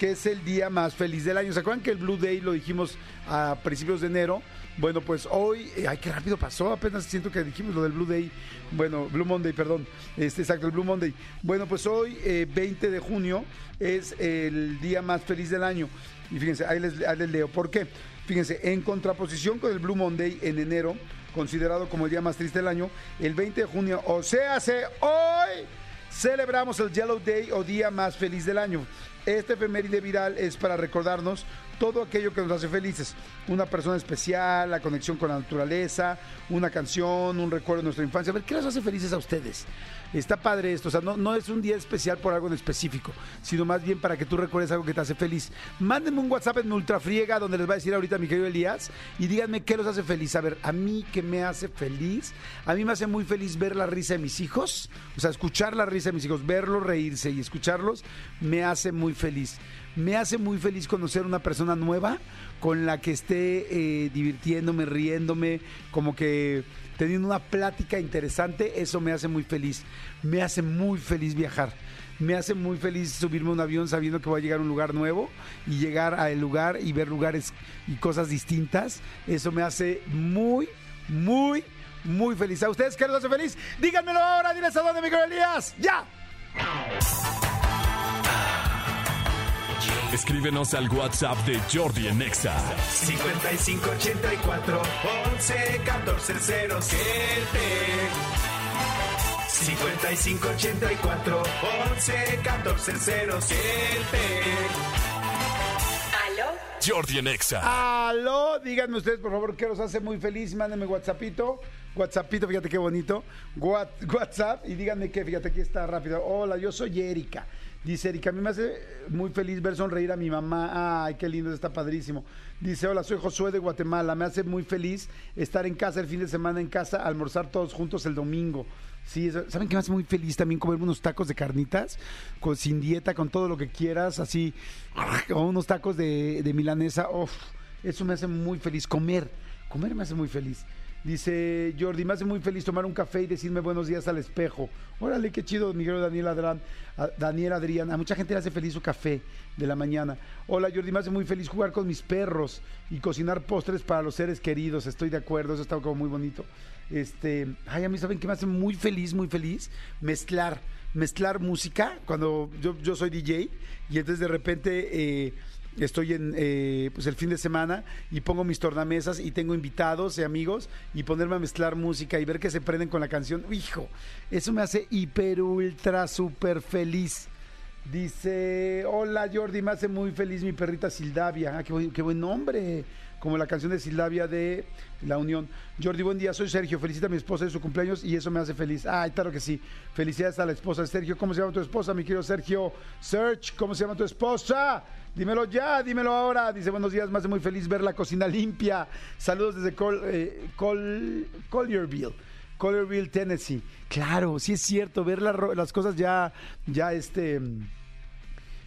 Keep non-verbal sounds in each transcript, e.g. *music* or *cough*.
que es el día más feliz del año. ¿Se acuerdan que el Blue Day lo dijimos a principios de enero? Bueno, pues hoy, eh, ay, qué rápido pasó, apenas siento que dijimos lo del Blue Day, bueno, Blue Monday, perdón, este, exacto, el Blue Monday. Bueno, pues hoy, eh, 20 de junio, es el día más feliz del año. Y fíjense, ahí les, ahí les leo, ¿por qué? Fíjense, en contraposición con el Blue Monday en enero, considerado como el día más triste del año, el 20 de junio, o sea, hace hoy, celebramos el Yellow Day o día más feliz del año. Este efeméride viral es para recordarnos todo aquello que nos hace felices. Una persona especial, la conexión con la naturaleza, una canción, un recuerdo de nuestra infancia. A ver, ¿qué les hace felices a ustedes? Está padre esto, o sea, no, es un día especial por algo en específico, sino más bien para que tú recuerdes algo que te hace feliz. Mándenme un WhatsApp en Ultrafriega donde les va a decir ahorita mi querido Elías y díganme qué los hace feliz. A ver, a mí qué me hace feliz. A mí me hace muy feliz ver la risa de mis hijos, o sea, escuchar la risa de mis hijos, verlos reírse y escucharlos me hace muy feliz. Me hace muy feliz conocer una persona nueva con la que esté eh, divirtiéndome, riéndome, como que teniendo una plática interesante, eso me hace muy feliz. Me hace muy feliz viajar. Me hace muy feliz subirme a un avión sabiendo que voy a llegar a un lugar nuevo y llegar al lugar y ver lugares y cosas distintas. Eso me hace muy, muy, muy feliz. ¿A ustedes qué les hace feliz? Díganmelo ahora, diles a dónde, Miguel Elías. ¡Ya! Escríbenos al WhatsApp de Jordi en Exa. 5584 11 14 07 5584 11 14 07 Jordi en Exa. Aló, díganme ustedes, por favor, qué los hace muy feliz. Mándenme WhatsAppito. WhatsAppito, fíjate qué bonito. What- WhatsApp y díganme qué, fíjate, aquí está rápido. Hola, yo soy Erika. Dice Erika, a mí me hace muy feliz ver sonreír a mi mamá. Ay, qué lindo, está padrísimo. Dice, hola, soy Josué de Guatemala. Me hace muy feliz estar en casa el fin de semana en casa, almorzar todos juntos el domingo. Sí, ¿saben qué me hace muy feliz también comerme unos tacos de carnitas? Con, sin dieta, con todo lo que quieras, así, *laughs* o unos tacos de, de milanesa. Eso me hace muy feliz. Comer, comer me hace muy feliz. Dice Jordi, me hace muy feliz tomar un café y decirme buenos días al espejo. Órale, qué chido, Miguel Daniel Adrián. Daniel Adrián. A mucha gente le hace feliz su café de la mañana. Hola, Jordi, me hace muy feliz jugar con mis perros y cocinar postres para los seres queridos. Estoy de acuerdo, eso está como muy bonito. Este, ay, a mí saben que me hace muy feliz, muy feliz mezclar, mezclar música cuando yo, yo soy DJ y entonces de repente eh, estoy en eh, pues el fin de semana y pongo mis tornamesas y tengo invitados y amigos y ponerme a mezclar música y ver que se prenden con la canción. Hijo, eso me hace hiper ultra super feliz. Dice, hola Jordi, me hace muy feliz mi perrita Sildavia. Ah, qué, buen, qué buen nombre. Como la canción de Sildavia de La Unión. Jordi, buen día, soy Sergio. Felicita a mi esposa de su cumpleaños y eso me hace feliz. Ay, claro que sí. Felicidades a la esposa de Sergio. ¿Cómo se llama tu esposa, mi querido Sergio? Search, ¿cómo se llama tu esposa? Dímelo ya, dímelo ahora. Dice, buenos días, me hace muy feliz ver la cocina limpia. Saludos desde Col, eh, Col- Collierville. Collierville, Tennessee. Claro, sí es cierto, ver las cosas ya, ya este,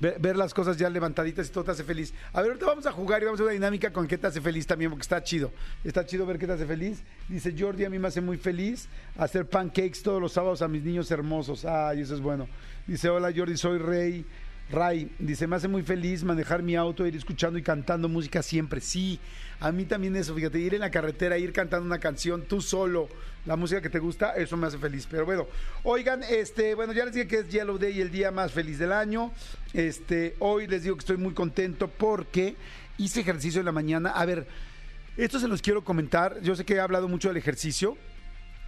ver, las cosas ya levantaditas y todo te hace feliz. A ver, ahorita vamos a jugar y vamos a hacer una dinámica con qué te hace feliz también, porque está chido. Está chido ver qué te hace feliz. Dice Jordi, a mí me hace muy feliz hacer pancakes todos los sábados a mis niños hermosos. Ay, eso es bueno. Dice, hola Jordi, soy Rey. Ray dice, me hace muy feliz manejar mi auto, ir escuchando y cantando música siempre. Sí, a mí también eso, fíjate, ir en la carretera, ir cantando una canción tú solo, la música que te gusta, eso me hace feliz. Pero bueno, oigan, este, bueno, ya les dije que es Yellow Day, el día más feliz del año. Este, hoy les digo que estoy muy contento porque hice ejercicio en la mañana. A ver, esto se los quiero comentar. Yo sé que he hablado mucho del ejercicio,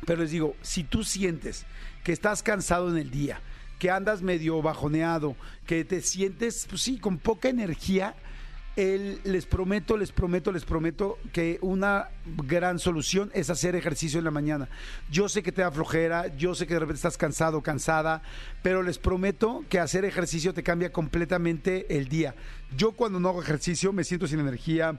pero les digo, si tú sientes que estás cansado en el día, que andas medio bajoneado, que te sientes, pues sí, con poca energía, el- les prometo, les prometo, les prometo que una gran solución es hacer ejercicio en la mañana. Yo sé que te da flojera, yo sé que de repente estás cansado, cansada, pero les prometo que hacer ejercicio te cambia completamente el día. Yo cuando no hago ejercicio me siento sin energía,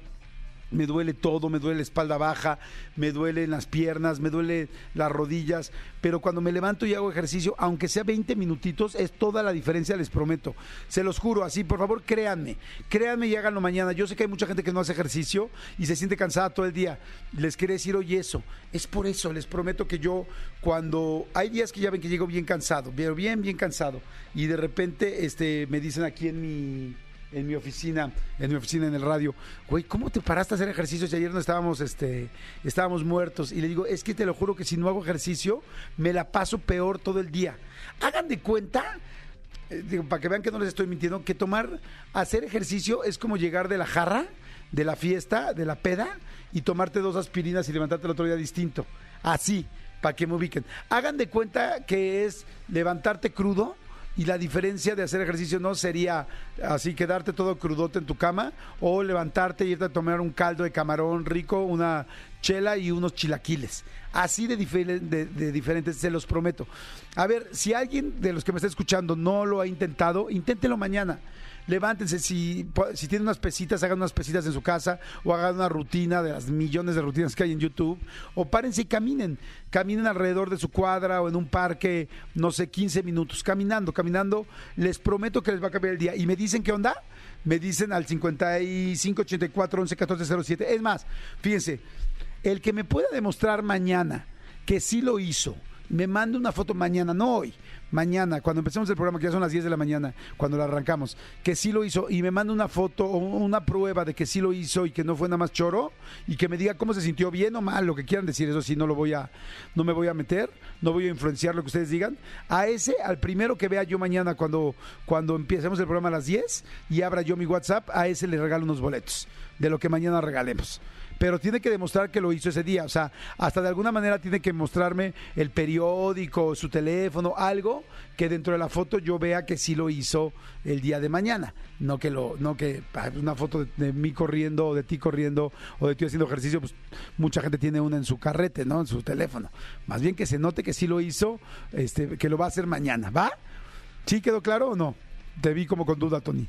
me duele todo, me duele la espalda baja, me duelen las piernas, me duele las rodillas, pero cuando me levanto y hago ejercicio, aunque sea 20 minutitos, es toda la diferencia, les prometo. Se los juro, así, por favor, créanme, créanme y háganlo mañana. Yo sé que hay mucha gente que no hace ejercicio y se siente cansada todo el día. Les quiere decir, oye, eso, es por eso, les prometo que yo, cuando hay días que ya ven que llego bien cansado, pero bien, bien cansado, y de repente este, me dicen aquí en mi en mi oficina, en mi oficina en el radio, güey, ¿cómo te paraste a hacer ejercicio si ayer no estábamos, este, estábamos muertos? Y le digo, es que te lo juro que si no hago ejercicio, me la paso peor todo el día. Hagan de cuenta, eh, digo, para que vean que no les estoy mintiendo, que tomar, hacer ejercicio es como llegar de la jarra, de la fiesta, de la peda, y tomarte dos aspirinas y levantarte el otro día distinto. Así, para que me ubiquen. Hagan de cuenta que es levantarte crudo y la diferencia de hacer ejercicio no sería así quedarte todo crudote en tu cama o levantarte y irte a tomar un caldo de camarón rico, una chela y unos chilaquiles. Así de, de diferentes, se los prometo. A ver, si alguien de los que me está escuchando no lo ha intentado, inténtelo mañana. Levántense, si, tienen unas pesitas, hagan unas pesitas en su casa o hagan una rutina de las millones de rutinas que hay en YouTube o párense y caminen, caminen alrededor de su cuadra o en un parque, no sé, 15 minutos, caminando, caminando, les prometo que les va a cambiar el día. Y me dicen, ¿qué onda? Me dicen al 55 84 11 14 07. Es más, fíjense, el que me pueda demostrar mañana que sí lo hizo, me manda una foto mañana, no hoy, mañana, cuando empecemos el programa, que ya son las 10 de la mañana, cuando lo arrancamos, que sí lo hizo y me manda una foto o una prueba de que sí lo hizo y que no fue nada más choro y que me diga cómo se sintió bien o mal, lo que quieran decir, eso sí, no lo voy a, no me voy a meter, no voy a influenciar lo que ustedes digan. A ese, al primero que vea yo mañana cuando, cuando empecemos el programa a las 10 y abra yo mi WhatsApp, a ese le regalo unos boletos de lo que mañana regalemos pero tiene que demostrar que lo hizo ese día. O sea, hasta de alguna manera tiene que mostrarme el periódico, su teléfono, algo que dentro de la foto yo vea que sí lo hizo el día de mañana. No que lo, no que ah, una foto de, mí corriendo o de ti corriendo o de ti haciendo ejercicio, pues mucha gente tiene una en su carrete, ¿no? En su teléfono. Más bien que se note que sí lo hizo, este, que lo va a hacer mañana, ¿va? ¿Sí quedó claro o no? Te vi como con duda, Tony.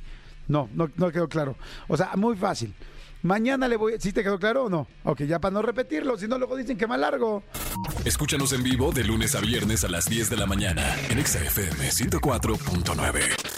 No, no, no quedó claro. O sea, muy fácil. Mañana le voy. ¿Sí te quedó claro o no? Ok, ya para no repetirlo, si no luego dicen que más largo. Escúchanos en vivo de lunes a viernes a las 10 de la mañana en Exa FM 104.9.